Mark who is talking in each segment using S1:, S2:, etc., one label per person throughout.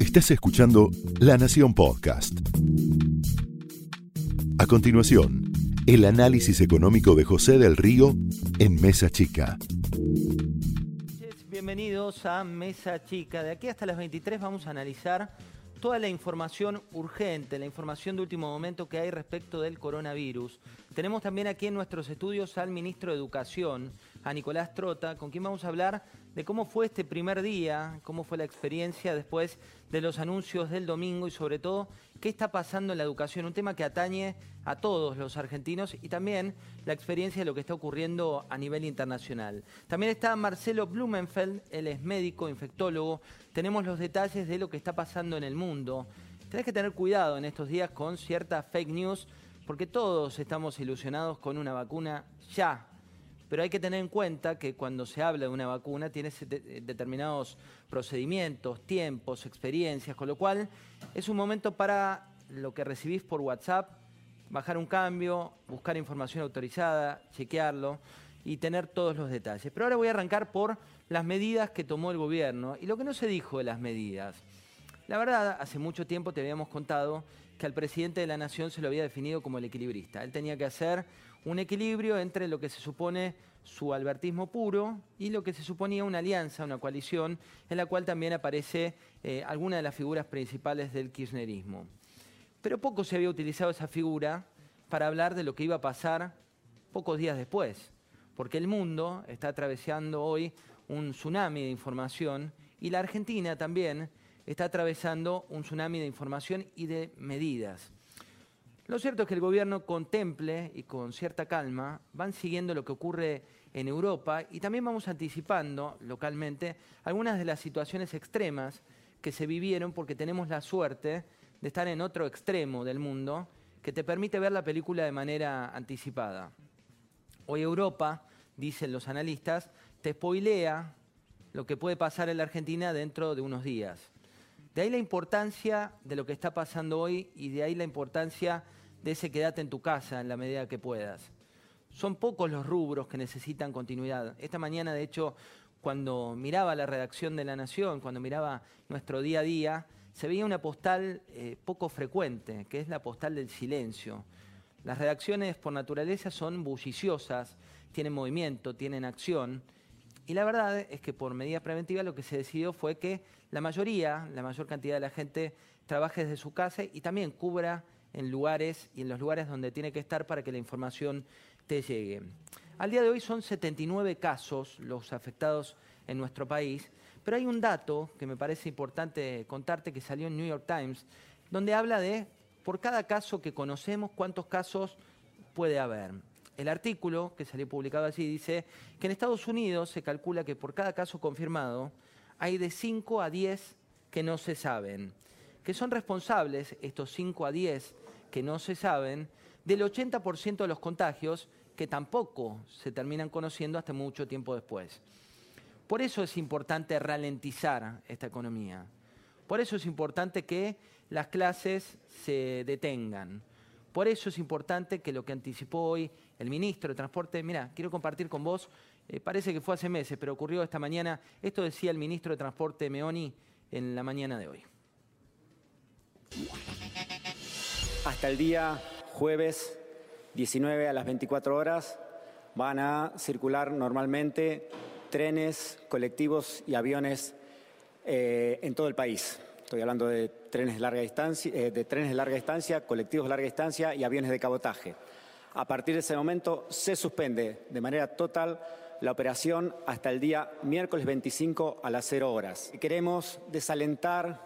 S1: Estás escuchando La Nación Podcast. A continuación, el análisis económico de José del Río en Mesa Chica.
S2: Bienvenidos a Mesa Chica. De aquí hasta las 23 vamos a analizar toda la información urgente, la información de último momento que hay respecto del coronavirus. Tenemos también aquí en nuestros estudios al ministro de Educación, a Nicolás Trota, con quien vamos a hablar de cómo fue este primer día, cómo fue la experiencia después de los anuncios del domingo y sobre todo qué está pasando en la educación, un tema que atañe a todos los argentinos y también la experiencia de lo que está ocurriendo a nivel internacional. También está Marcelo Blumenfeld, él es médico, infectólogo, tenemos los detalles de lo que está pasando en el mundo. Tenés que tener cuidado en estos días con ciertas fake news porque todos estamos ilusionados con una vacuna ya pero hay que tener en cuenta que cuando se habla de una vacuna tiene determinados procedimientos, tiempos, experiencias, con lo cual es un momento para lo que recibís por WhatsApp, bajar un cambio, buscar información autorizada, chequearlo y tener todos los detalles. Pero ahora voy a arrancar por las medidas que tomó el gobierno y lo que no se dijo de las medidas. La verdad, hace mucho tiempo te habíamos contado que al presidente de la Nación se lo había definido como el equilibrista. Él tenía que hacer un equilibrio entre lo que se supone su albertismo puro y lo que se suponía una alianza, una coalición, en la cual también aparece eh, alguna de las figuras principales del kirchnerismo. Pero poco se había utilizado esa figura para hablar de lo que iba a pasar pocos días después, porque el mundo está atravesando hoy un tsunami de información y la Argentina también está atravesando un tsunami de información y de medidas. Lo cierto es que el gobierno contemple y con cierta calma van siguiendo lo que ocurre en Europa y también vamos anticipando localmente algunas de las situaciones extremas que se vivieron porque tenemos la suerte de estar en otro extremo del mundo que te permite ver la película de manera anticipada. Hoy Europa, dicen los analistas, te spoilea lo que puede pasar en la Argentina dentro de unos días. De ahí la importancia de lo que está pasando hoy y de ahí la importancia de ese quédate en tu casa en la medida que puedas. Son pocos los rubros que necesitan continuidad. Esta mañana, de hecho, cuando miraba la redacción de La Nación, cuando miraba nuestro día a día, se veía una postal eh, poco frecuente, que es la postal del silencio. Las redacciones por naturaleza son bulliciosas, tienen movimiento, tienen acción, y la verdad es que por medida preventiva lo que se decidió fue que la mayoría, la mayor cantidad de la gente trabaje desde su casa y también cubra en lugares y en los lugares donde tiene que estar para que la información te llegue. Al día de hoy son 79 casos los afectados en nuestro país, pero hay un dato que me parece importante contarte que salió en New York Times, donde habla de, por cada caso que conocemos, cuántos casos puede haber. El artículo que salió publicado allí dice que en Estados Unidos se calcula que por cada caso confirmado hay de 5 a 10 que no se saben, que son responsables estos 5 a 10 que no se saben del 80% de los contagios que tampoco se terminan conociendo hasta mucho tiempo después. Por eso es importante ralentizar esta economía. Por eso es importante que las clases se detengan. Por eso es importante que lo que anticipó hoy el ministro de Transporte, mira, quiero compartir con vos, eh, parece que fue hace meses, pero ocurrió esta mañana, esto decía el ministro de Transporte Meoni en la mañana de hoy.
S3: Hasta el día jueves 19 a las 24 horas van a circular normalmente trenes, colectivos y aviones eh, en todo el país. Estoy hablando de trenes de larga distancia, eh, de trenes de larga distancia, colectivos de larga distancia y aviones de cabotaje. A partir de ese momento se suspende de manera total la operación hasta el día miércoles 25 a las 0 horas. Queremos desalentar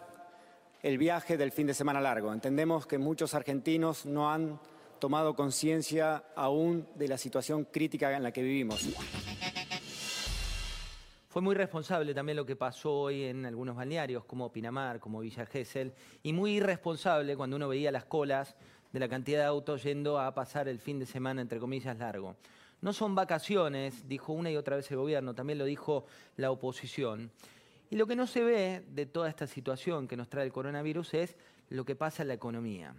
S3: el viaje del fin de semana largo. Entendemos que muchos argentinos no han tomado conciencia aún de la situación crítica en la que vivimos.
S2: Fue muy responsable también lo que pasó hoy en algunos balnearios como Pinamar, como Villa Gesell, y muy irresponsable cuando uno veía las colas de la cantidad de autos yendo a pasar el fin de semana, entre comillas, largo. No son vacaciones, dijo una y otra vez el gobierno, también lo dijo la oposición. Y lo que no se ve de toda esta situación que nos trae el coronavirus es lo que pasa en la economía.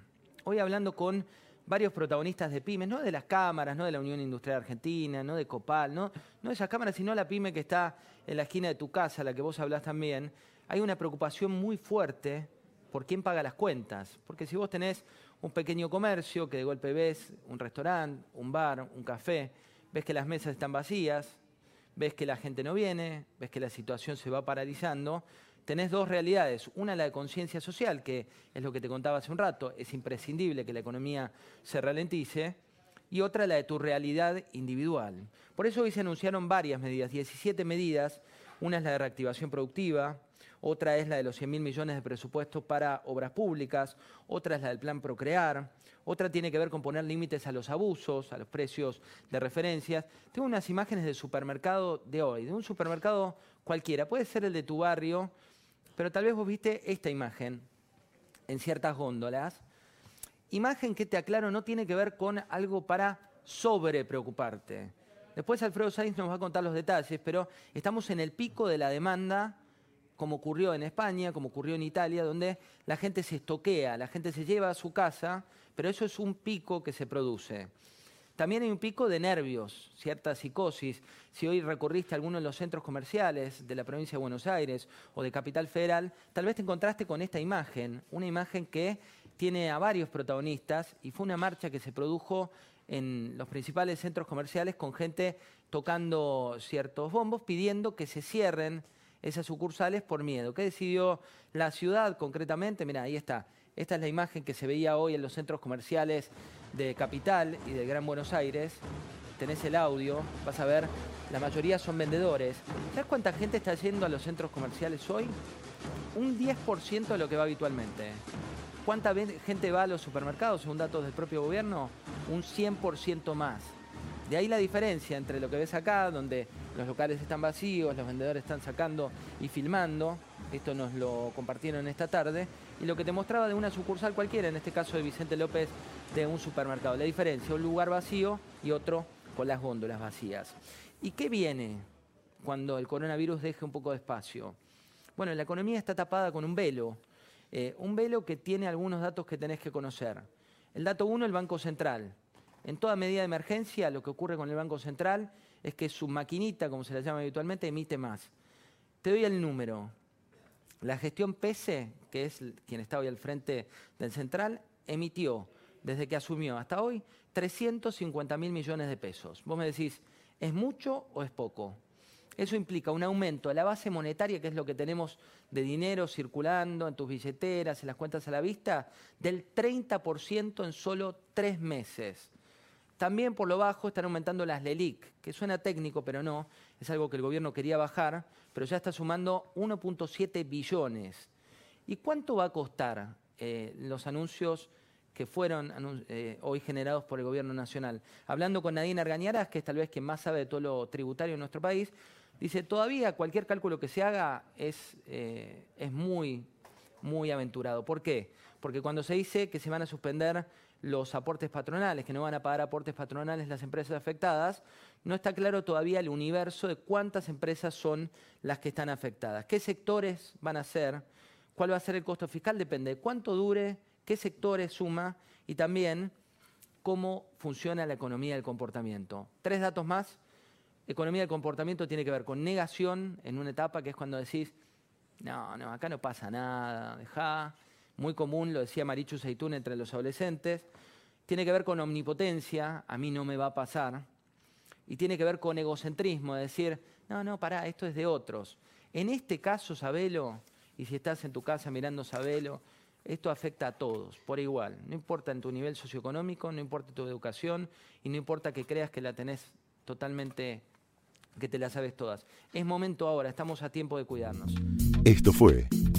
S2: Hoy hablando con varios protagonistas de pymes, no de las cámaras, no de la Unión Industrial Argentina, no de Copal, no, no de esas cámaras, sino la pyme que está en la esquina de tu casa, la que vos hablás también, hay una preocupación muy fuerte por quién paga las cuentas. Porque si vos tenés un pequeño comercio que de golpe ves un restaurante, un bar, un café, ves que las mesas están vacías, ves que la gente no viene, ves que la situación se va paralizando, tenés dos realidades. Una, la de conciencia social, que es lo que te contaba hace un rato, es imprescindible que la economía se ralentice, y otra, la de tu realidad individual. Por eso hoy se anunciaron varias medidas, 17 medidas. Una es la de reactivación productiva, otra es la de los 100 mil millones de presupuesto para obras públicas, otra es la del plan Procrear, otra tiene que ver con poner límites a los abusos, a los precios de referencias. Tengo unas imágenes del supermercado de hoy, de un supermercado cualquiera, puede ser el de tu barrio, pero tal vez vos viste esta imagen en ciertas góndolas. Imagen que te aclaro no tiene que ver con algo para sobre preocuparte. Después Alfredo Sainz nos va a contar los detalles, pero estamos en el pico de la demanda como ocurrió en España, como ocurrió en Italia, donde la gente se estoquea, la gente se lleva a su casa, pero eso es un pico que se produce. También hay un pico de nervios, cierta psicosis. Si hoy recorriste alguno de los centros comerciales de la provincia de Buenos Aires o de Capital Federal, tal vez te encontraste con esta imagen, una imagen que tiene a varios protagonistas y fue una marcha que se produjo en los principales centros comerciales con gente tocando ciertos bombos pidiendo que se cierren esas sucursales por miedo. ¿Qué decidió la ciudad concretamente? Mira, ahí está. Esta es la imagen que se veía hoy en los centros comerciales de Capital y de Gran Buenos Aires. Tenés el audio, vas a ver, la mayoría son vendedores. ¿Sabes cuánta gente está yendo a los centros comerciales hoy? Un 10% de lo que va habitualmente. ¿Cuánta gente va a los supermercados, según datos del propio gobierno? Un 100% más. De ahí la diferencia entre lo que ves acá, donde los locales están vacíos, los vendedores están sacando y filmando, esto nos lo compartieron esta tarde, y lo que te mostraba de una sucursal cualquiera, en este caso de Vicente López, de un supermercado. La diferencia, un lugar vacío y otro con las góndolas vacías. ¿Y qué viene cuando el coronavirus deje un poco de espacio? Bueno, la economía está tapada con un velo, eh, un velo que tiene algunos datos que tenés que conocer. El dato uno, el Banco Central. En toda medida de emergencia, lo que ocurre con el Banco Central es que su maquinita, como se la llama habitualmente, emite más. Te doy el número. La gestión PESE, que es quien está hoy al frente del Central, emitió desde que asumió hasta hoy 350 mil millones de pesos. Vos me decís, ¿es mucho o es poco? Eso implica un aumento de la base monetaria, que es lo que tenemos de dinero circulando en tus billeteras, en las cuentas a la vista, del 30% en solo tres meses. También por lo bajo están aumentando las LELIC, que suena técnico, pero no, es algo que el gobierno quería bajar, pero ya está sumando 1.7 billones. ¿Y cuánto va a costar eh, los anuncios que fueron eh, hoy generados por el gobierno nacional? Hablando con Nadine Argañaras, que es tal vez quien más sabe de todo lo tributario en nuestro país, dice, todavía cualquier cálculo que se haga es, eh, es muy, muy aventurado. ¿Por qué? Porque cuando se dice que se van a suspender los aportes patronales, que no van a pagar aportes patronales las empresas afectadas, no está claro todavía el universo de cuántas empresas son las que están afectadas. ¿Qué sectores van a ser? ¿Cuál va a ser el costo fiscal? Depende de cuánto dure, qué sectores suma y también cómo funciona la economía del comportamiento. Tres datos más. Economía del comportamiento tiene que ver con negación en una etapa que es cuando decís, no, no, acá no pasa nada, deja muy común, lo decía Marichu Seitún entre los adolescentes, tiene que ver con omnipotencia, a mí no me va a pasar, y tiene que ver con egocentrismo, decir, no, no, pará, esto es de otros. En este caso, Sabelo, y si estás en tu casa mirando Sabelo, esto afecta a todos, por igual. No importa en tu nivel socioeconómico, no importa tu educación y no importa que creas que la tenés totalmente, que te la sabes todas. Es momento ahora, estamos a tiempo de cuidarnos.
S1: Esto fue